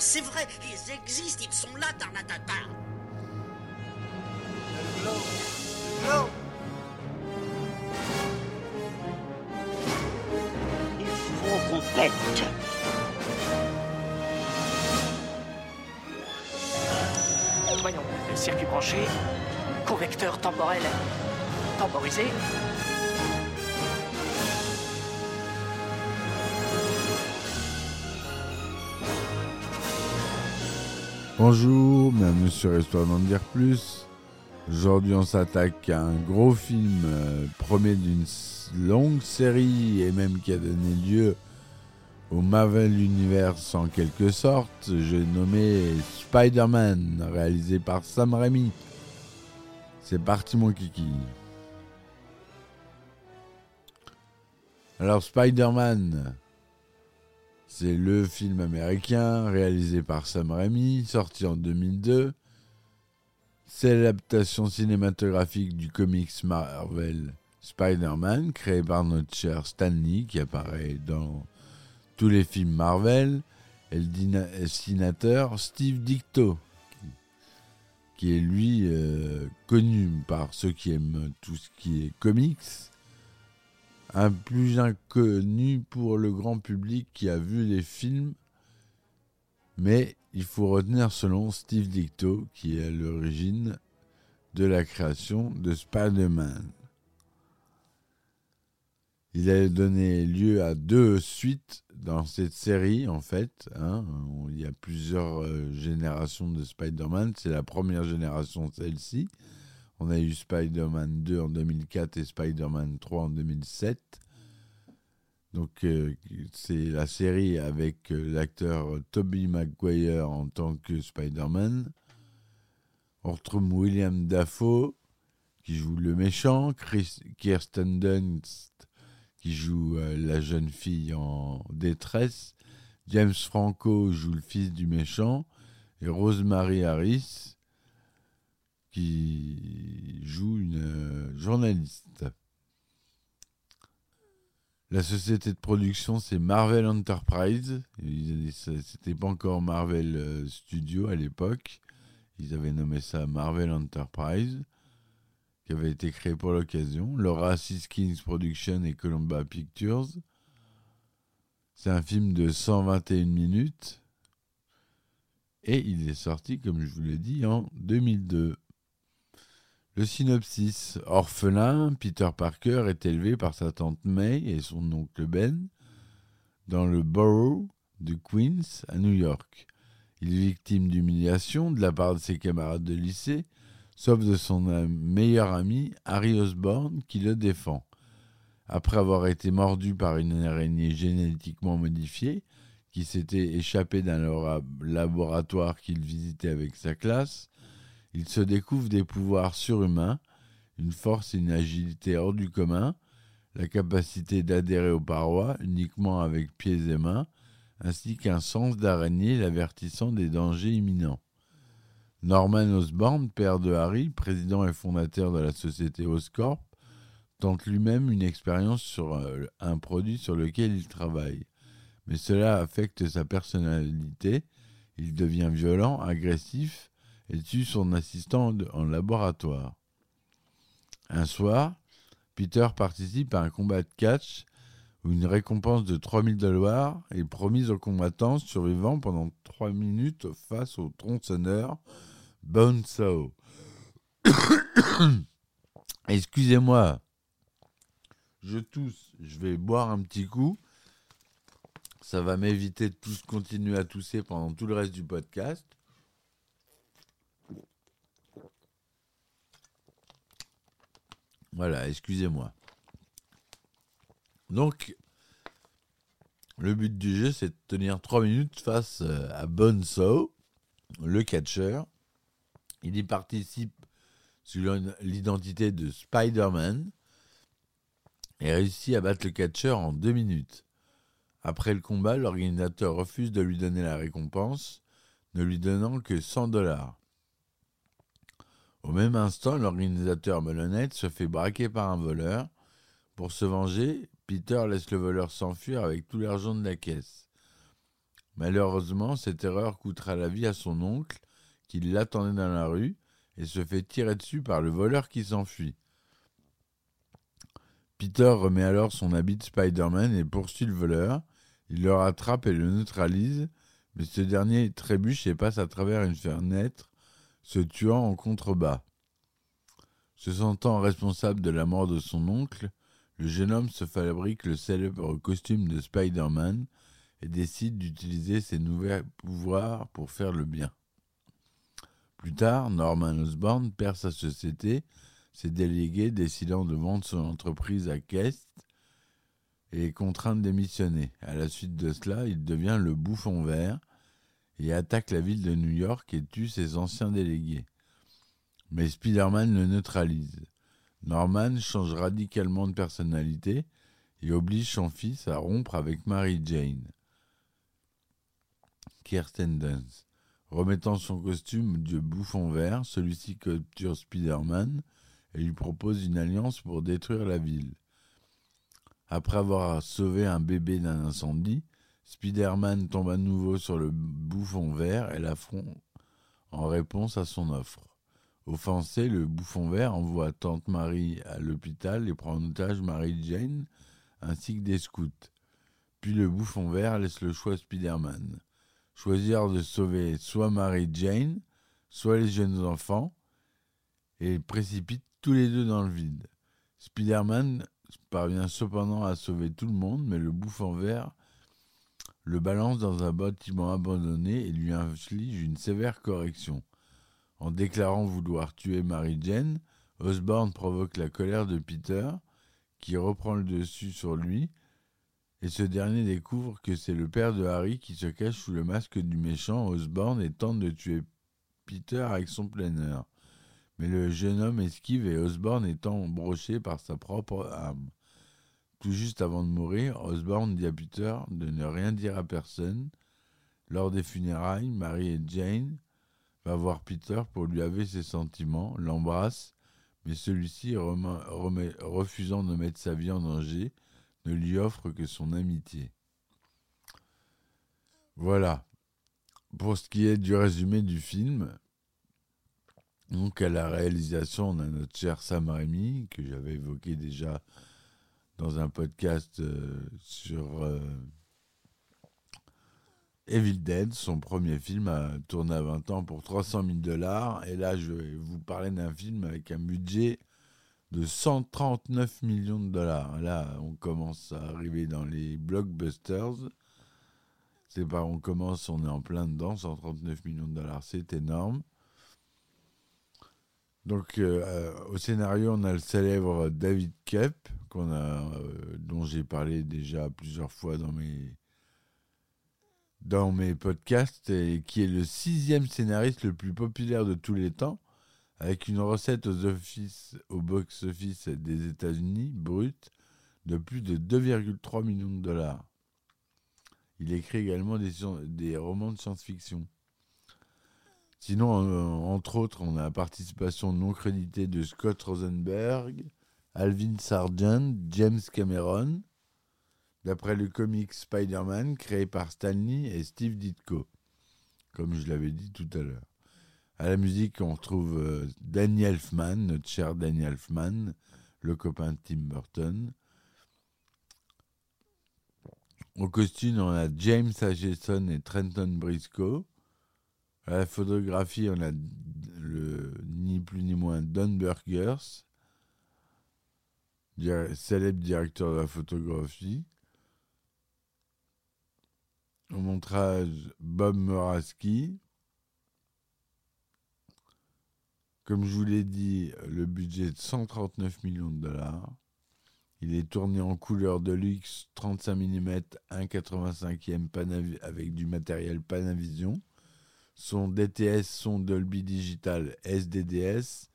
c'est vrai, ils existent, ils sont là, Tarnatata. Il faut qu'on pète. Voyons, circuit branché, convecteur temporel temporisé. Bonjour, bienvenue sur Histoire d'en dire plus. Aujourd'hui, on s'attaque à un gros film, euh, premier d'une longue série et même qui a donné lieu au Marvel Universe en quelque sorte. J'ai nommé Spider-Man, réalisé par Sam Raimi. C'est parti, mon kiki. Alors, Spider-Man, c'est le film américain réalisé par Sam Raimi, sorti en 2002. C'est l'adaptation cinématographique du comics Marvel Spider-Man, créé par notre cher Stan Lee, qui apparaît dans tous les films Marvel, et le dessinateur Steve Dicto, qui, qui est lui euh, connu par ceux qui aiment tout ce qui est comics, un plus inconnu pour le grand public qui a vu les films, mais il faut retenir selon Steve Dicto qui est à l'origine de la création de Spider-Man. Il a donné lieu à deux suites dans cette série, en fait. hein. Il y a plusieurs euh, générations de Spider-Man. C'est la première génération, celle-ci. On a eu Spider-Man 2 en 2004 et Spider-Man 3 en 2007. Donc euh, c'est la série avec euh, l'acteur Tobey Maguire en tant que Spider-Man. On retrouve William Dafoe qui joue le méchant, Kirsten Dunst qui joue euh, la jeune fille en détresse, James Franco joue le fils du méchant et Rosemary Harris qui joue une euh, journaliste. La société de production, c'est Marvel Enterprise. C'était pas encore Marvel euh, Studio à l'époque. Ils avaient nommé ça Marvel Enterprise, qui avait été créé pour l'occasion. Laura Siskins Production et Columbia Pictures. C'est un film de 121 minutes. Et il est sorti, comme je vous l'ai dit, en 2002. Le synopsis. Orphelin, Peter Parker est élevé par sa tante May et son oncle Ben dans le borough de Queens à New York. Il est victime d'humiliation de la part de ses camarades de lycée, sauf de son meilleur ami Harry Osborn qui le défend. Après avoir été mordu par une araignée génétiquement modifiée qui s'était échappée d'un laboratoire qu'il visitait avec sa classe, il se découvre des pouvoirs surhumains, une force et une agilité hors du commun, la capacité d'adhérer aux parois uniquement avec pieds et mains, ainsi qu'un sens d'araignée l'avertissant des dangers imminents. Norman Osborn, père de Harry, président et fondateur de la société Oscorp, tente lui-même une expérience sur euh, un produit sur lequel il travaille. Mais cela affecte sa personnalité, il devient violent, agressif, et tue son assistant en laboratoire. Un soir, Peter participe à un combat de catch où une récompense de 3000 dollars est promise aux combattants survivants pendant 3 minutes face au tronçonneur Bonesaw. Excusez-moi, je tousse, je vais boire un petit coup. Ça va m'éviter de tous continuer à tousser pendant tout le reste du podcast. Voilà, excusez-moi. Donc, le but du jeu, c'est de tenir 3 minutes face euh, à Bonso, le catcheur. Il y participe sous l'identité de Spider-Man et réussit à battre le catcheur en 2 minutes. Après le combat, l'organisateur refuse de lui donner la récompense, ne lui donnant que 100 dollars. Au même instant, l'organisateur malhonnête se fait braquer par un voleur. Pour se venger, Peter laisse le voleur s'enfuir avec tout l'argent de la caisse. Malheureusement, cette erreur coûtera la vie à son oncle, qui l'attendait dans la rue, et se fait tirer dessus par le voleur qui s'enfuit. Peter remet alors son habit de Spider-Man et poursuit le voleur. Il le rattrape et le neutralise, mais ce dernier trébuche et passe à travers une fenêtre, se tuant en contrebas. Se sentant responsable de la mort de son oncle, le jeune homme se fabrique le célèbre costume de Spider-Man et décide d'utiliser ses nouveaux pouvoirs pour faire le bien. Plus tard, Norman Osborn perd sa société, ses délégués décidant de vendre son entreprise à Kest et est contraint de démissionner. À la suite de cela, il devient le bouffon vert et attaque la ville de New York et tue ses anciens délégués. Mais Spider-Man le neutralise. Norman change radicalement de personnalité et oblige son fils à rompre avec Mary Jane. Kirsten Dunst. Remettant son costume de bouffon vert, celui-ci capture Spider-Man et lui propose une alliance pour détruire la ville. Après avoir sauvé un bébé d'un incendie, Spider-Man tombe à nouveau sur le bouffon vert et l'affronte en réponse à son offre. Offensé, le bouffon vert envoie Tante Marie à l'hôpital et prend en otage Mary Jane ainsi que des scouts. Puis le bouffon vert laisse le choix à Spider-Man. Choisir de sauver soit Mary Jane, soit les jeunes enfants, et précipite tous les deux dans le vide. Spider-Man parvient cependant à sauver tout le monde, mais le bouffon vert le balance dans un bâtiment abandonné et lui inflige une sévère correction. En déclarant vouloir tuer Mary Jane, Osborn provoque la colère de Peter, qui reprend le dessus sur lui, et ce dernier découvre que c'est le père de Harry qui se cache sous le masque du méchant Osborn et tente de tuer Peter avec son planeur. Mais le jeune homme esquive et Osborn étant broché par sa propre arme. Tout juste avant de mourir, Osborn dit à Peter de ne rien dire à personne. Lors des funérailles, Mary et Jane va voir Peter pour lui avouer ses sentiments, l'embrasse, mais celui-ci, refusant de mettre sa vie en danger, ne lui offre que son amitié. Voilà. Pour ce qui est du résumé du film, donc à la réalisation, on a notre cher Sam Raimi, que j'avais évoqué déjà dans un podcast euh, sur euh, Evil Dead. Son premier film a tourné à 20 ans pour 300 000 dollars. Et là, je vais vous parler d'un film avec un budget de 139 millions de dollars. Là, on commence à arriver dans les blockbusters. C'est pas, on commence, on est en plein dedans, 139 millions de dollars, c'est énorme. Donc, euh, euh, au scénario, on a le célèbre David Kep, euh, dont j'ai parlé déjà plusieurs fois dans mes, dans mes podcasts, et qui est le sixième scénariste le plus populaire de tous les temps avec une recette aux au box-office des États-Unis brute de plus de 2,3 millions de dollars. Il écrit également des romans de science-fiction. Sinon, euh, entre autres, on a la participation non créditée de Scott Rosenberg, Alvin Sargent, James Cameron, d'après le comic Spider-Man créé par Stanley et Steve Ditko, comme je l'avais dit tout à l'heure. À la musique, on retrouve euh, Danny Elfman, notre cher Danny Elfman, le copain de Tim Burton. Au costume, on a James Acheson et Trenton Briscoe. À la photographie, on a le, ni plus ni moins Don Burgers, célèbre directeur de la photographie. Au montrage, Bob Moraski. Comme je vous l'ai dit, le budget est de 139 millions de dollars. Il est tourné en couleur de luxe 35 mm 1,85e avec du matériel Panavision. Son DTS son Dolby Digital SDDS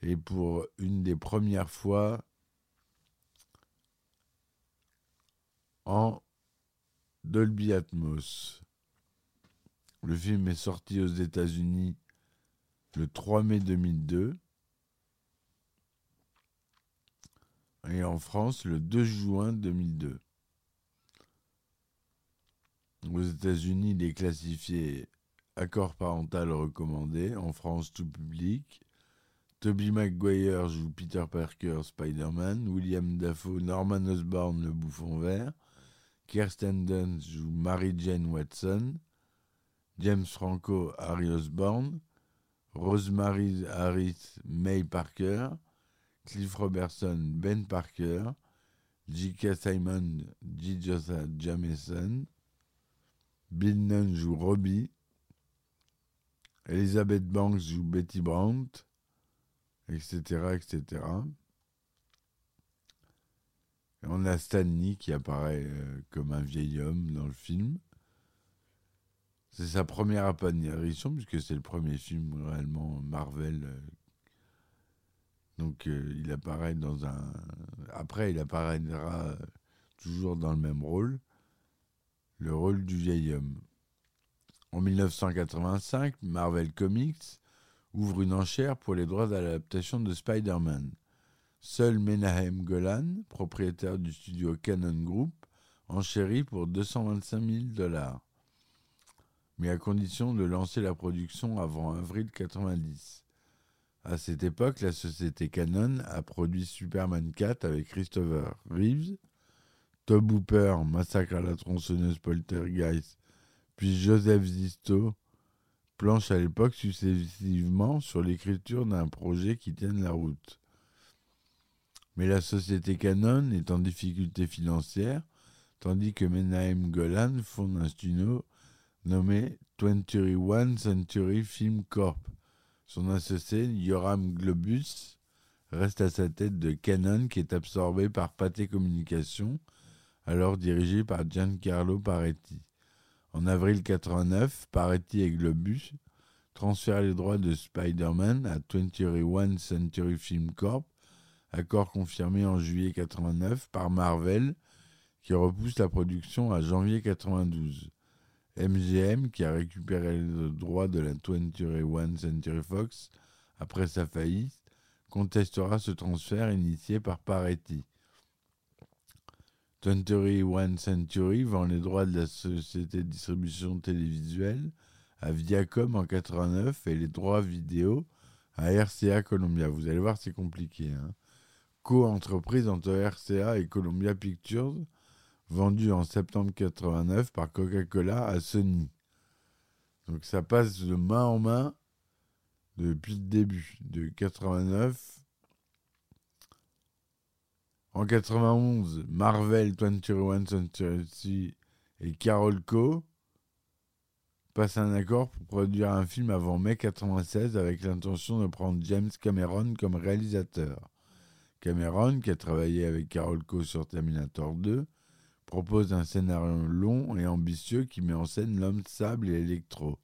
et pour une des premières fois en Dolby Atmos. Le film est sorti aux États-Unis le 3 mai 2002 et en France le 2 juin 2002. Aux États-Unis, il est classifié accord parental recommandé, en France tout public. Toby Maguire joue Peter Parker, Spider-Man. William Dafoe, Norman Osborn, le bouffon vert. Kirsten Dunst joue Mary Jane Watson. James Franco, Harry Osborn. Rosemary Harris, May Parker. Cliff Robertson, Ben Parker. J.K. Simon, J. Jameson. Bill Nunn joue Robbie. Elizabeth Banks joue Betty Brandt, etc., etc. Et on a Stanley qui apparaît euh, comme un vieil homme dans le film. C'est sa première apparition puisque c'est le premier film réellement Marvel. euh. donc euh, il apparaît dans un. Après, il apparaîtra toujours dans le même rôle, le rôle du vieil homme. En 1985, Marvel Comics ouvre une enchère pour les droits d'adaptation de Spider-Man. Seul Menahem Golan, propriétaire du studio Canon Group, enchérit pour 225 000 dollars, mais à condition de lancer la production avant avril 90. À cette époque, la société Canon a produit Superman 4 avec Christopher Reeves, Tob Hooper, Massacre à la tronçonneuse Poltergeist, puis Joseph Zisto planche à l'époque successivement sur l'écriture d'un projet qui tienne la route. Mais la société Canon est en difficulté financière, tandis que Menahem Golan fonde un studio nommé 21 Century Film Corp. Son associé, Yoram Globus, reste à sa tête de Canon qui est absorbé par Pathé Communications, alors dirigé par Giancarlo Paretti. En avril 89, Paretti et Globus transfèrent les droits de Spider-Man à 21 Century Film Corp, accord confirmé en juillet 89 par Marvel, qui repousse la production à janvier 92. MGM, qui a récupéré les droits de la 21 Century Fox après sa faillite, contestera ce transfert initié par Paretti. 21 Century vend les droits de la société de distribution télévisuelle à Viacom en 89 et les droits vidéo à RCA Columbia. Vous allez voir, c'est compliqué. Hein. Co-entreprise entre RCA et Columbia Pictures, vendue en septembre 89 par Coca-Cola à Sony. Donc ça passe de main en main depuis le début, de 89 en 91, Marvel 21 Century et Carolco passent un accord pour produire un film avant mai 96 avec l'intention de prendre James Cameron comme réalisateur. Cameron, qui a travaillé avec Carolco sur Terminator 2, propose un scénario long et ambitieux qui met en scène l'homme sable et électro.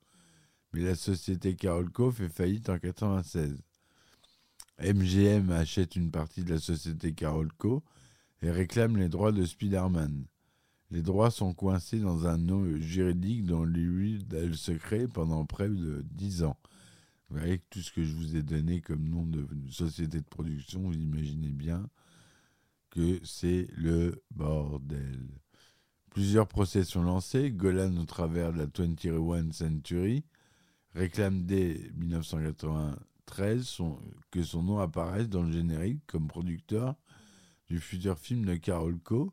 Mais la société Carolco fait faillite en 96. MGM achète une partie de la société Carolco et réclame les droits de Spider-Man. Les droits sont coincés dans un nom juridique dont lui a le pendant près de 10 ans. Vous voyez tout ce que je vous ai donné comme nom de société de production, vous imaginez bien que c'est le bordel. Plusieurs procès sont lancés. Golan, au travers de la 21 Century, réclame dès 1993 son, que son nom apparaisse dans le générique comme producteur du futur film de Carolco.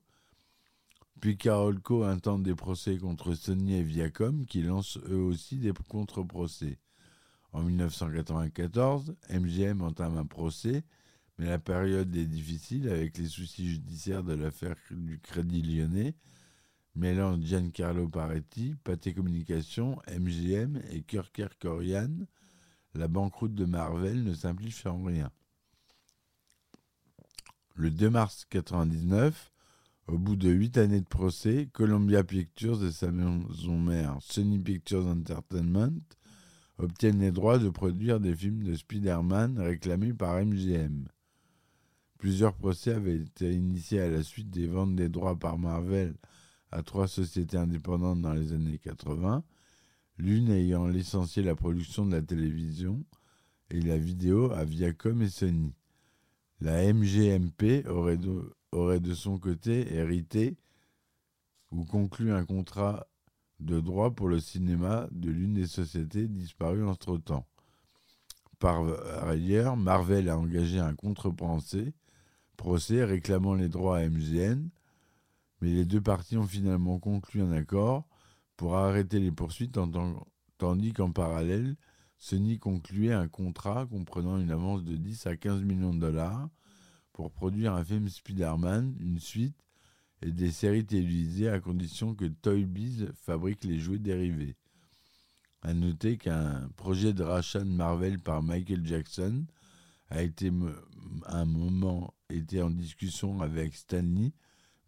Puis Carolco intente des procès contre Sony et Viacom qui lancent eux aussi des contre-procès. En 1994, MGM entame un procès, mais la période est difficile avec les soucis judiciaires de l'affaire du Crédit Lyonnais, mêlant Giancarlo Paretti, Pathé Communications, MGM et Kirk Kerkorian. La banqueroute de Marvel ne simplifie en rien. Le 2 mars 1999, au bout de huit années de procès, Columbia Pictures et sa maison mère Sony Pictures Entertainment obtiennent les droits de produire des films de Spider-Man réclamés par MGM. Plusieurs procès avaient été initiés à la suite des ventes des droits par Marvel à trois sociétés indépendantes dans les années 80, l'une ayant licencié la production de la télévision et la vidéo à Viacom et Sony. La MGMP aurait de, son côté hérité ou conclu un contrat de droit pour le cinéma de l'une des sociétés disparues entre-temps. Par ailleurs, Marvel a engagé un contre-procès procès réclamant les droits à MGN, mais les deux parties ont finalement conclu un accord pour arrêter les poursuites tandis qu'en parallèle, Sony concluait un contrat comprenant une avance de 10 à 15 millions de dollars pour produire un film Spider-Man, une suite et des séries télévisées à condition que Toy Biz fabrique les jouets dérivés. À noter qu'un projet de rachat Marvel par Michael Jackson a été un moment été en discussion avec Stanley,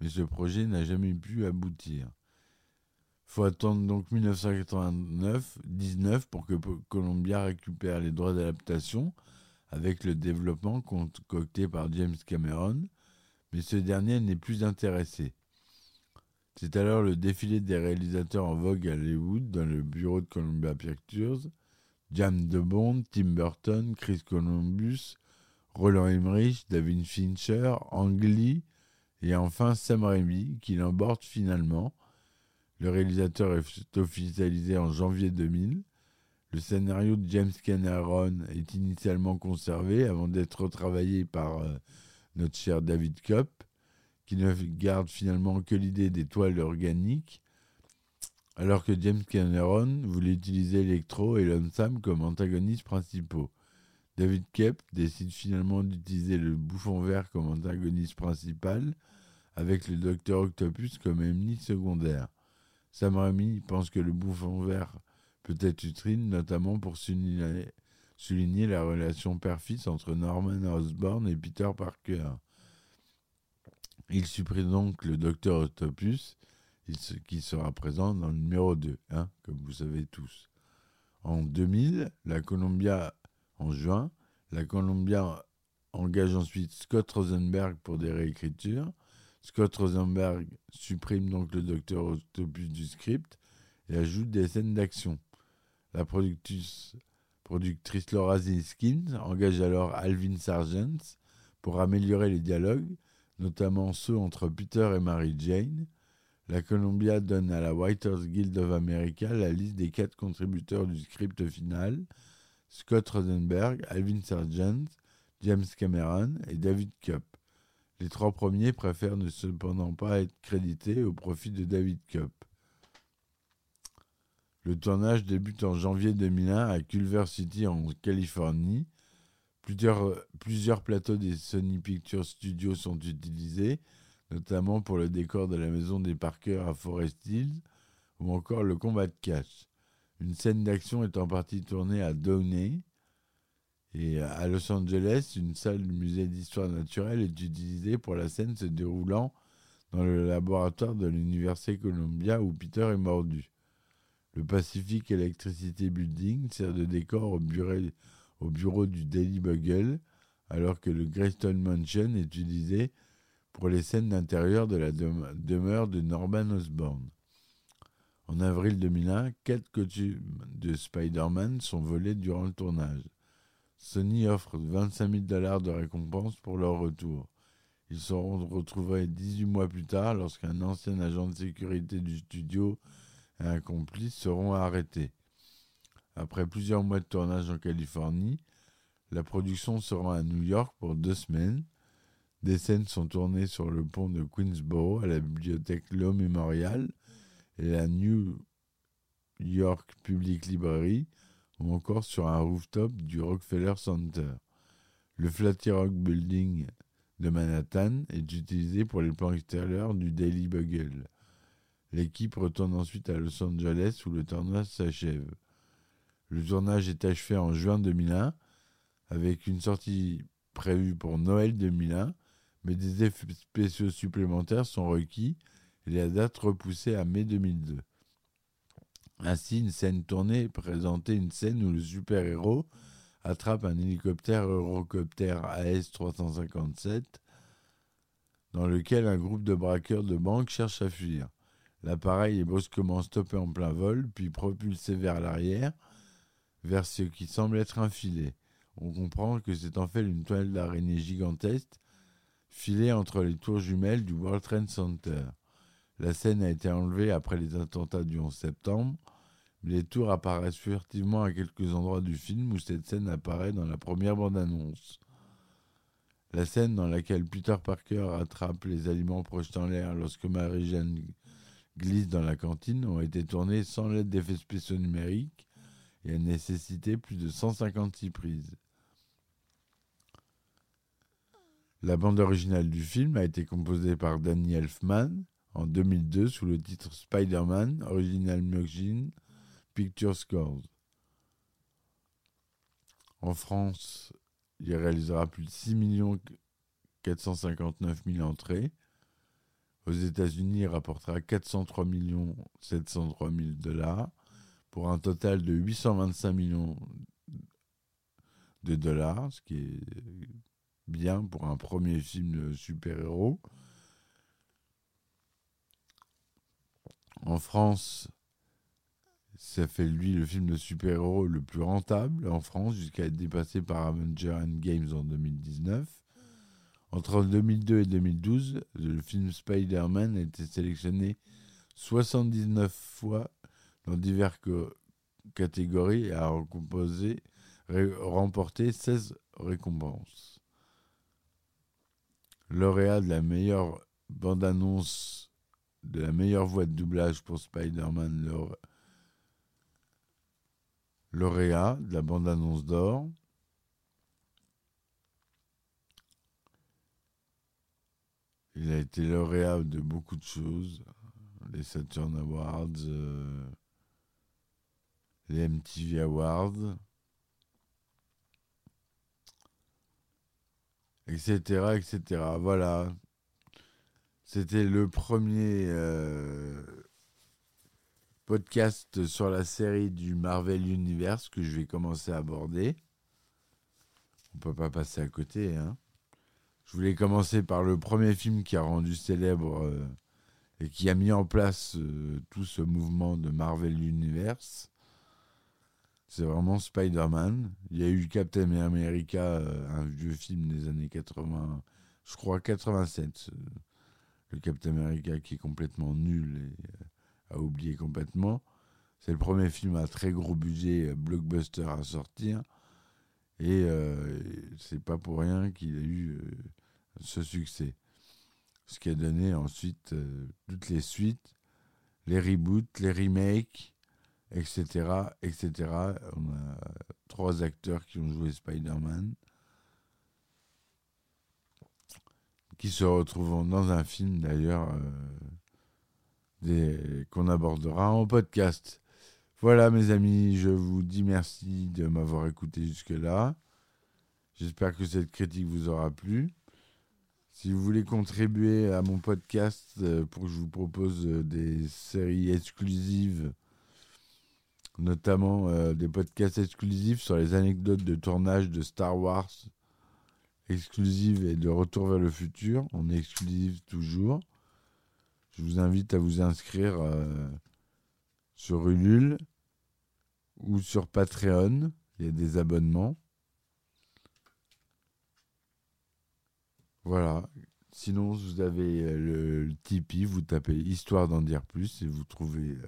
mais ce projet n'a jamais pu aboutir. Faut attendre donc 1989-19 pour que Columbia récupère les droits d'adaptation avec le développement concocté par James Cameron, mais ce dernier n'est plus intéressé. C'est alors le défilé des réalisateurs en vogue à Hollywood dans le bureau de Columbia Pictures. James DeBond, Tim Burton, Chris Columbus, Roland Emmerich, David Fincher, Ang Lee et enfin Sam Raimi qui l'emporte finalement. Le réalisateur est officialisé en janvier 2000. Le scénario de James Cameron est initialement conservé avant d'être retravaillé par euh, notre cher David Kopp, qui ne garde finalement que l'idée des toiles organiques, alors que James Cameron voulait utiliser Electro et Lone Sam comme antagonistes principaux. David Kopp décide finalement d'utiliser le bouffon vert comme antagoniste principal, avec le Docteur Octopus comme ennemi secondaire. Sam Raimi pense que le bouffon vert peut être utile, notamment pour souligner, la relation père-fils entre Norman Osborn et Peter Parker. Il supprime donc le docteur Octopus, qui sera présent dans le numéro 2, hein, comme vous savez tous. En 2000, la Columbia, en juin, la Columbia engage ensuite Scott Rosenberg pour des réécritures. Scott Rosenberg supprime donc le docteur Octopus du script et ajoute des scènes d'action. La productrice, Laura Zinskins engage alors Alvin Sargent pour améliorer les dialogues, notamment ceux entre Peter et Mary Jane. La Columbia donne à la Writers Guild of America la liste des quatre contributeurs du script final Scott Rosenberg, Alvin Sargent, James Cameron et David Cup. Les trois premiers préfèrent ne cependant pas être crédités au profit de David Cup. Le tournage débute en janvier 2001 à Culver City en Californie. Plusieurs, plateaux des Sony Pictures Studios sont utilisés, notamment pour le décor de la maison des Parker à Forest Hills ou encore le combat de catch. Une scène d'action est en partie tournée à Downey, et à Los Angeles, une salle du musée d'histoire naturelle est utilisée pour la scène se déroulant dans le laboratoire de l'Université Columbia où Peter est mordu. Le Pacific Electricity Building sert de décor au bureau, au bureau du Daily Bugle, alors que le Greystone Mansion est utilisé pour les scènes d'intérieur de la demeure de Norman Osborn. En avril 2001, quatre costumes de Spider-Man sont volés durant le tournage. Sony offre 25 000 dollars de récompense pour leur retour. Ils seront retrouvés 18 mois plus tard lorsqu'un ancien agent de sécurité du studio et un complice seront arrêtés. Après plusieurs mois de tournage en Californie, la production sera à New York pour deux semaines. Des scènes sont tournées sur le pont de Queensboro à la bibliothèque Law Memorial et la New York Public Library ou encore sur un rooftop du Rockefeller Center. Le Rock Building de Manhattan est utilisé pour les plans extérieurs du Daily Bugle. L'équipe retourne ensuite à Los Angeles où le tournage s'achève. Le tournage est achevé en juin 2001 avec une sortie prévue pour Noël 2001, mais des effets spéciaux supplémentaires sont requis et la date repoussée à mai 2002. Ainsi, une scène tournée présentait une scène où le super-héros attrape un hélicoptère Eurocopter AS-357 dans lequel un groupe de braqueurs de banque cherche à fuir. L'appareil est brusquement stoppé en plein vol, puis propulsé vers l'arrière, vers ce qui semble être un filet. on comprend que c'est en fait une toile d'araignée gigantesque filée entre les tours jumelles du World Trade Center. La scène a été enlevée après les attentats du 11 septembre, mais les tours apparaissent furtivement à quelques endroits du film où cette scène apparaît dans la première bande-annonce. La scène dans laquelle Peter Parker attrape les aliments projetés en l'air lorsque Mary-Jane glisse dans la cantine ont été tournées sans l'aide d'effets spéciaux numériques et a nécessité plus de 156 prises. La bande originale du film a été composée par Danny Elfman en 2002 sous le titre Spider-Man Original Machine Picture Scores. En France, il réalisera plus de 6 459 000 entrées. Aux États-Unis, il rapportera 403 703 000 dollars pour un total de 825 millions de dollars, ce qui est bien pour un premier film de super-héros. En France, ça fait lui le film de super-héros le plus rentable en France, jusqu'à être dépassé par Avenger Games en 2019. Entre 2002 et 2012, le film Spider-Man a été sélectionné 79 fois dans diverses catégories et a remporté 16 récompenses. Lauréat de la meilleure bande-annonce de la meilleure voix de doublage pour Spider-Man, lauréat de la bande-annonce d'or. Il a été lauréat de beaucoup de choses, les Saturn Awards, euh, les MTV Awards, etc., etc. Voilà. C'était le premier euh, podcast sur la série du Marvel Universe que je vais commencer à aborder. On peut pas passer à côté. Hein. Je voulais commencer par le premier film qui a rendu célèbre euh, et qui a mis en place euh, tout ce mouvement de Marvel Universe. C'est vraiment Spider-Man. Il y a eu Captain America, un vieux film des années 80, je crois 87 le Captain America qui est complètement nul et euh, à oublier complètement. C'est le premier film à très gros budget euh, blockbuster à sortir. Et euh, c'est pas pour rien qu'il a eu ce succès. Ce qui a donné ensuite toutes les suites, les reboots, les remakes, etc., etc. On a trois acteurs qui ont joué Spider-Man. Qui se retrouvent dans un film d'ailleurs euh, qu'on abordera en podcast. Voilà mes amis, je vous dis merci de m'avoir écouté jusque-là. J'espère que cette critique vous aura plu. Si vous voulez contribuer à mon podcast euh, pour que je vous propose euh, des séries exclusives, notamment des podcasts exclusifs sur les anecdotes de tournage de Star Wars, exclusive et de Retour vers le futur. On est exclusive toujours. Je vous invite à vous inscrire euh, sur Ulule ou sur Patreon. Il y a des abonnements. Voilà. Sinon, vous avez euh, le, Tipeee, vous tapez Histoire d'en dire plus et vous trouvez euh,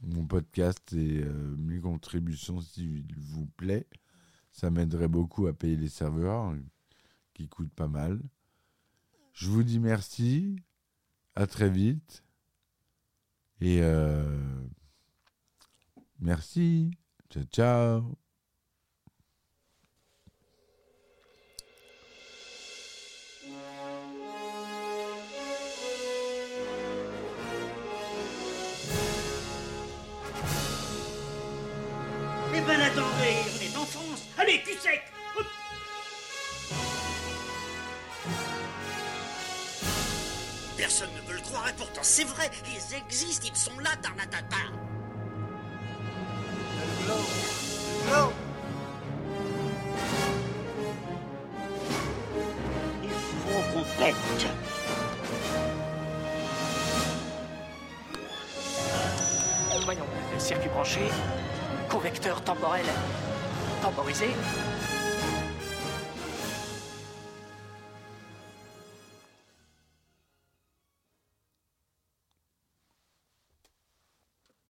mon podcast et mes contributions s'il vous plaît. Ça m'aiderait beaucoup à payer les serveurs qui coûtent pas mal. Je vous dis merci. À très vite. Et euh, merci. Ciao, ciao. Eh ben attendez, Allez, cul sec Personne ne veut le croire et pourtant c'est vrai, ils existent, ils sont là, Tarnatata. Il faut qu'on pète Voyons, circuit branché, convecteur temporel temporisé,